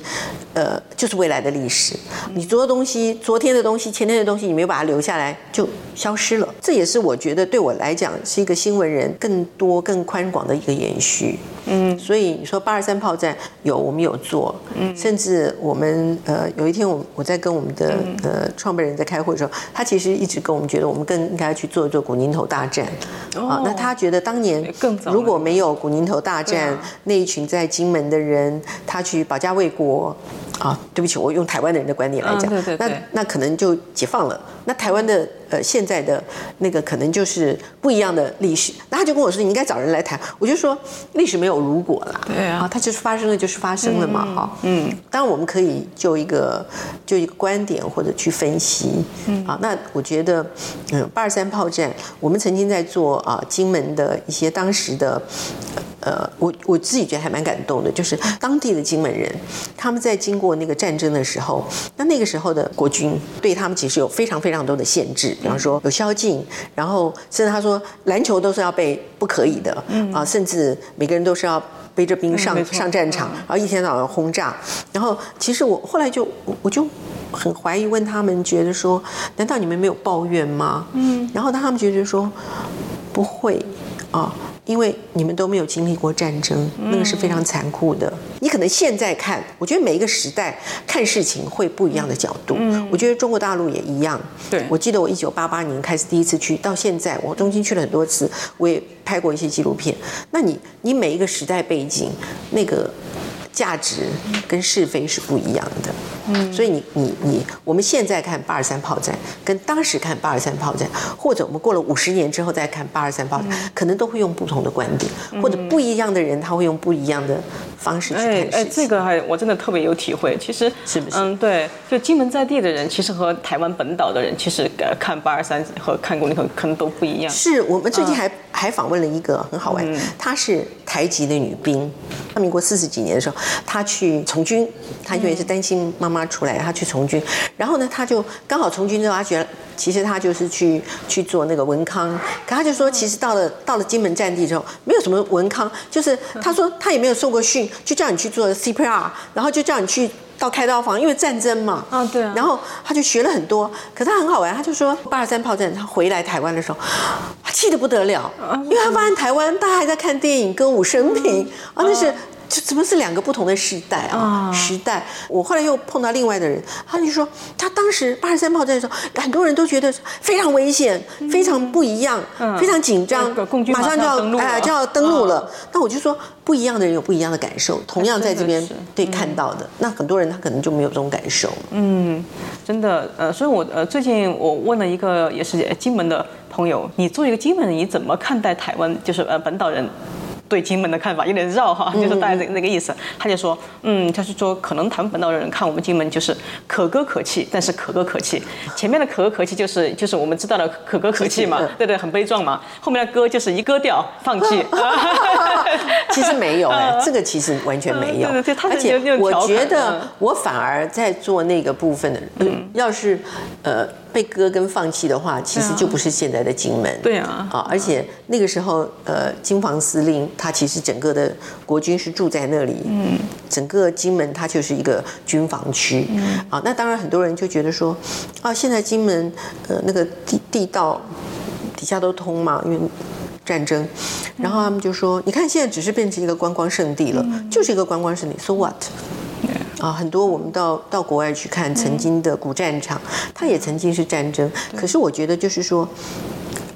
呃，就是未来的历史。你昨的东西，昨天的东西，前天的东西，你没有把它留下来，就消失了。这也是我觉得对我来讲是一个新闻人更多、更宽广的一个延续。嗯，所以你说八二三炮战有我们有做，嗯，甚至我们呃有一天我我在跟我们的呃创办人在开会的时候，他其实一直跟我们觉得我们更应该去做一做古宁头大战。哦，那他觉得当年如果没有古宁头大战那一群在金门的人，他去保家卫国。啊，对不起，我用台湾的人的观点来讲，那那可能就解放了。那台湾的呃现在的那个可能就是不一样的历史。那他就跟我说，你应该找人来谈。我就说历史没有如果啦，对啊它就是发生了就是发生了嘛，哈，嗯，当然我们可以就一个就一个观点或者去分析，嗯，啊，那我觉得，嗯，八二三炮战，我们曾经在做啊金门的一些当时的。呃，我我自己觉得还蛮感动的，就是当地的金门人，他们在经过那个战争的时候，那那个时候的国军对他们其实有非常非常多的限制，比方说有宵禁，然后甚至他说篮球都是要被不可以的，啊，甚至每个人都是要背着兵上上战场，然后一天到晚轰炸，然后其实我后来就我我就。很怀疑，问他们觉得说，难道你们没有抱怨吗？嗯，然后他们觉得说，不会啊，因为你们都没有经历过战争，那个是非常残酷的。你可能现在看，我觉得每一个时代看事情会不一样的角度。我觉得中国大陆也一样。对我记得我一九八八年开始第一次去，到现在我中间去了很多次，我也拍过一些纪录片。那你你每一个时代背景那个。价值跟是非是不一样的，嗯，所以你你你，我们现在看八二三炮战，跟当时看八二三炮战，或者我们过了五十年之后再看八二三炮战，可能都会用不同的观点，或者不一样的人他会用不一样的方式去看哎哎，这个还我真的特别有体会。其实是不是？嗯，对，就金门在地的人，其实和台湾本岛的人，其实呃看八二三和看过那个可能都不一样。是我们最近还、还访问了一个很好玩，她是台籍的女兵，她民国四十几年的时候，她去从军，她因为是担心妈妈出来，她去从军，然后呢，她就刚好从军之后，她觉得其实他就是去去做那个文康，可他就说，其实到了到了金门战地之后，没有什么文康，就是他说他也没有受过训，就叫你去做 CPR，然后就叫你去。到开刀房，因为战争嘛，啊对啊然后他就学了很多，可他很好玩，他就说八二三炮战，他回来台湾的时候，他气得不得了，因为他发现台湾大家还在看电影、歌舞升平啊，那是。这怎么是两个不同的时代啊？时代，我后来又碰到另外的人，他就说，他当时八十三炮战的时候，很多人都觉得非常危险，非常不一样，非常紧张马上就要哎就要登陆了。那我就说，不一样的人有不一样的感受，同样在这边真的是对看到的，那很多人他可能就没有这种感受。嗯真的，呃，所以我呃最近我问了一个也是金门的朋友，你作为一个金门人，你怎么看待台湾就是呃本岛人？对金门的看法有点绕哈，就是大概这那个意思。他就说，嗯，他是说可能台湾本岛的人看我们金门就是可歌可泣，但是可歌可泣。前面的可歌可泣就是就是我们知道的可歌可泣嘛嗯，对对，很悲壮嘛。后面的歌就是一歌掉放弃。[LAUGHS] 其实没有 [LAUGHS] 哎，这个其实完全没有而且我觉得嗯我反而在做那个部分的，呃要是呃被割跟放弃的话，其实就不是现在的金门。对啊。啊，而且那个时候呃，金防司令他其实整个的国军是住在那里，嗯，整个金门它就是一个军防区。嗯，啊，那当然很多人就觉得说，啊，现在金门呃那个地地道底下都通嘛，因为战争，然后他们就说，你看现在只是变成一个观光胜地了，就是一个观光胜地，so what？啊，很多我们到到国外去看曾经的古战场，它也曾经是战争，可是我觉得就是说。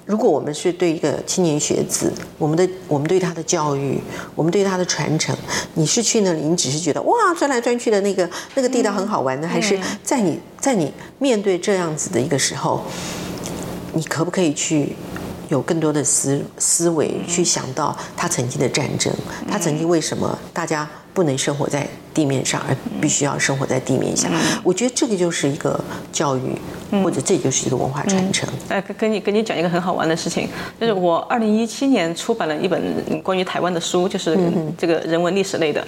如果我们是对一个青年学子，我们的我们对他的教育，我们对他的传承，你是去那里，你只是觉得哇钻来钻去的那个那个地道很好玩呢，还是在你在你面对这样子的一个时候，你可不可以去有更多的思思维去想到他曾经的战争，他曾经为什么大家不能生活在地面上，而必须要生活在地面下？我觉得这个就是一个教育，或者这就是一个文化传承。哎，跟跟你跟你讲一个很好玩的事情，就是我二零一七年出版了一本关于台湾的书，就是这个人文历史类的。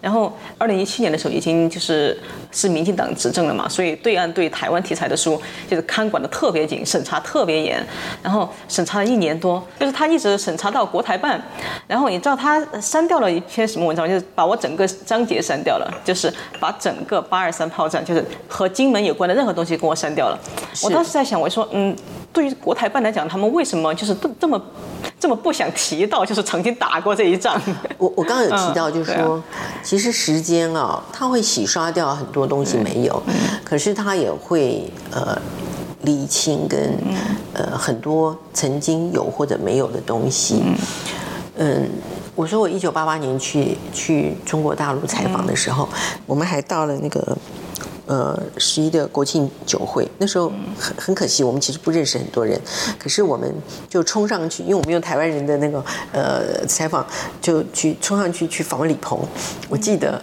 然后二零一七年的时候，已经就是是民进党执政了嘛，所以对岸对台湾题材的书就是看管的特别紧，审查特别严。然后审查了一年多，就是他一直审查到国台办。然后你知道他删掉了一篇什么文章？就是把我整个章节删掉了，就是把整个八二三炮战，就是和金门有关的任何东西给我删掉了。我当时在想，我说，嗯，对于国台办来讲，他们为什么就是这这么这么不想提到，就是曾经打过这一仗？我我刚刚有提到，就是说，嗯其实时间啊，它会洗刷掉很多东西没有，可是它也会呃理清跟呃很多曾经有或者没有的东西。嗯，我说我一九八八年去去中国大陆采访的时候，我们还到了那个。呃十一的国庆酒会，那时候很很可惜，我们其实不认识很多人，可是我们就冲上去，因为我们用台湾人的那个呃采访，就去冲上去去访问李鹏。我记得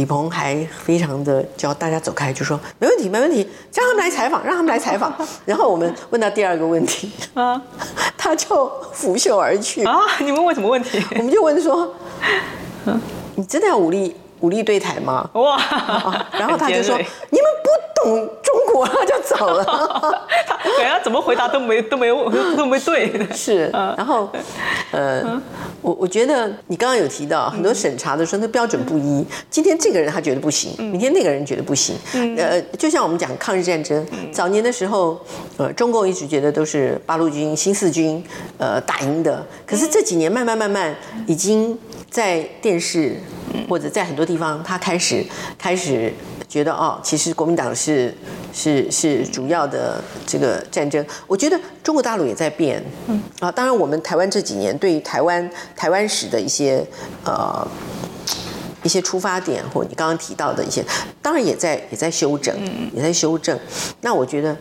李鹏还非常的叫大家走开，就说没问题没问题，叫他们来采访，让他们来采访。然后我们问到第二个问题，啊，他就拂袖而去啊。你们问什么问题？我们就问说，你真的要武力？武力对台吗？哇！然后他就说：“你们不懂中国，就走了。[LAUGHS] ”他对啊，怎么回答都没都没有都没对。是，[LAUGHS] 然后呃，我我觉得你刚刚有提到很多审查的时候，那标准不一。今天这个人他觉得不行，明天那个人觉得不行。呃，就像我们讲抗日战争，早年的时候，呃，中共一直觉得都是八路军、新四军呃打赢的，可是这几年慢慢慢慢已经在电视。或者在很多地方，他开始开始觉得哦，其实国民党是是是主要的这个战争。我觉得中国大陆也在变，嗯啊，当然我们台湾这几年对于台湾台湾史的一些呃一些出发点，或你刚刚提到的一些，当然也在也在修正，也在修正。那我觉得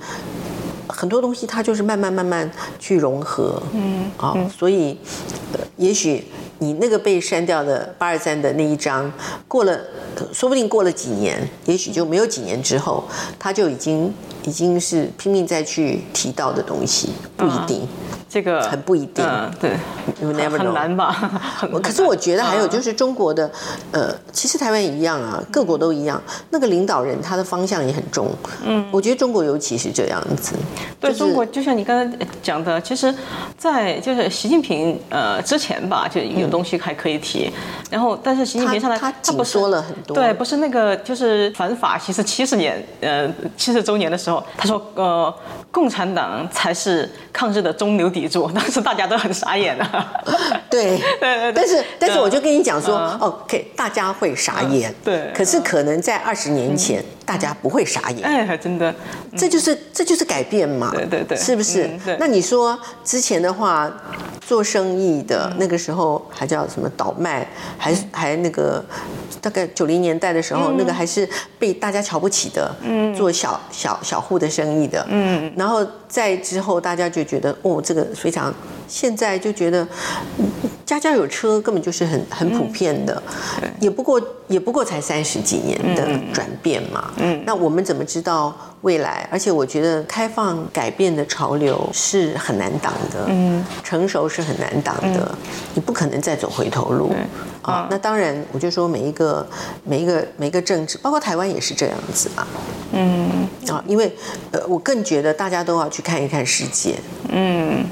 很多东西它就是慢慢慢慢去融合，嗯啊，所以也许。你那个被删掉的八二三的那一张，过了，说不定过了几年，也许就没有几年之后，他就已经已经是拼命再去提到的东西，不一定。这个很不一定，对，很难吧？可是我觉得还有就是中国的，呃，其实台湾也一样啊，各国都一样。那个领导人他的方向也很重，嗯，我觉得中国尤其是这样子。对中国，就像你刚才讲的，其实，在就是习近平呃之前吧，就有东西还可以提。然后，但是习近平上来，他他不说了很多。对，不是那个就是反法其实七十年呃七十周年的时候，他说呃，共产党才是抗日的中流砥。[LAUGHS] 当时大家都很傻眼啊。[LAUGHS] 对 [LAUGHS] 对对，但是但是我就跟你讲说，OK，大家会傻眼，对，可是可能在二十年前，大家不会傻眼，哎，还真的，这就是这就是改变嘛，对对对，是不是？那你说之前的话，做生意的那个时候还叫什么倒卖，还还那个。大概九零年代的时候，那个还是被大家瞧不起的，嗯。做小小小户的生意的。嗯，然后在之后，大家就觉得哦，这个非常。现在就觉得家家有车，根本就是很很普遍的。也不过也不过才三十几年的转变嘛。嗯，那我们怎么知道未来？而且我觉得开放改变的潮流是很难挡的。嗯，成熟是很难挡的。你不可能再走回头路。啊，那当然，我就说每一个、每一个、每一个政治，包括台湾也是这样子嘛。嗯，啊，因为呃，我更觉得大家都要去看一看世界。嗯，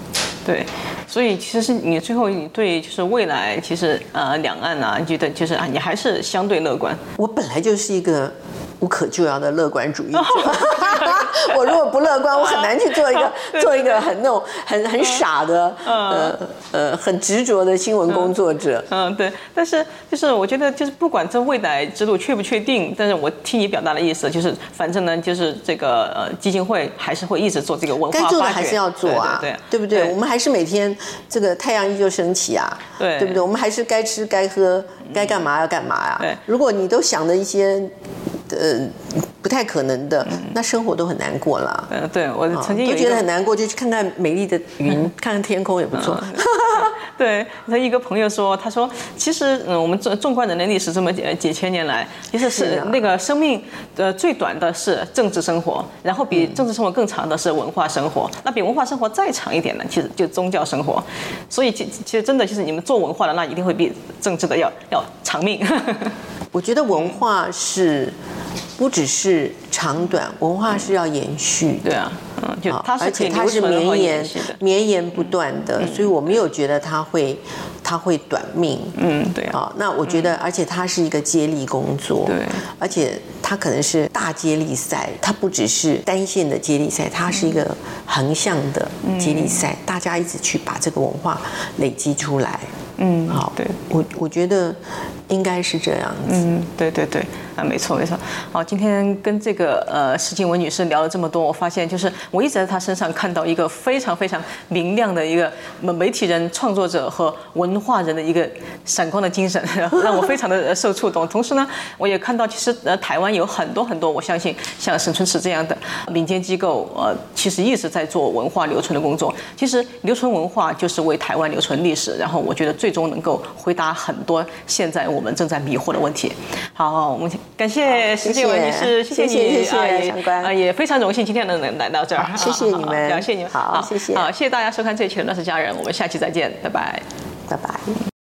对，所以其实是你最后你对就是未来，其实呃，两岸啊，你觉得就是啊，你还是相对乐观。我本来就是一个。无可救药的乐观主义者，[LAUGHS] 我如果不乐观，我很难去做一个做一个很那种很很傻的呃呃很执着的新闻工作者。嗯，对。但是就是我觉得就是不管这未来之路确不确定，但是我听你表达的意思就是，反正呢就是这个呃基金会还是会一直做这个文化该做的还是要做啊，对对不对？我们还是每天这个太阳依旧升起啊，对对不对？我们还是该吃该喝该干嘛要干嘛呀。对，如果你都想的一些。呃，不太可能的，那生活都很难过了。嗯，对我曾经都觉得很难过，就去看看美丽的云，[LAUGHS] 看看天空也不错。[LAUGHS] 对，他一个朋友说，他说，其实嗯，我们纵纵观人类历史这么几几千年来，其实是那个生命呃最短的是政治生活，然后比政治生活更长的是文化生活，那比文化生活再长一点呢，其实就宗教生活。所以其其实真的就是你们做文化的，那一定会比政治的要要长命。[LAUGHS] 我觉得文化是不只是长短，文化是要延续。对啊，嗯，就而且它是绵延、绵延不断的，所以我没有觉得它会它会短命。嗯，对啊。那我觉得，而且它是一个接力工作。对，而且它可能是大接力赛，它不只是单线的接力赛，它是一个横向的接力赛，大家一直去把这个文化累积出来。嗯，好，对我我觉得应该是这样子。嗯，对对对，啊，没错没错。好，今天跟这个呃石静文女士聊了这么多，我发现就是我一直在她身上看到一个非常非常明亮的一个媒体人、创作者和文化人的一个闪光的精神，[LAUGHS] 让我非常的受触动。同时呢，我也看到其实呃台湾有很多很多，我相信像沈春池这样的民间机构，呃，其实一直在做文化留存的工作。其实留存文化就是为台湾留存历史，然后我觉得最终能够回答很多现在我们正在迷惑的问题。好，我们感谢石建文女士，谢谢。你，谢谢长官，也非常荣幸今天能能来到这儿，谢谢你们，感谢你们，好，谢谢，好，谢谢大家收看这一期的《乱世佳人》，我们下期再见，拜拜，拜拜。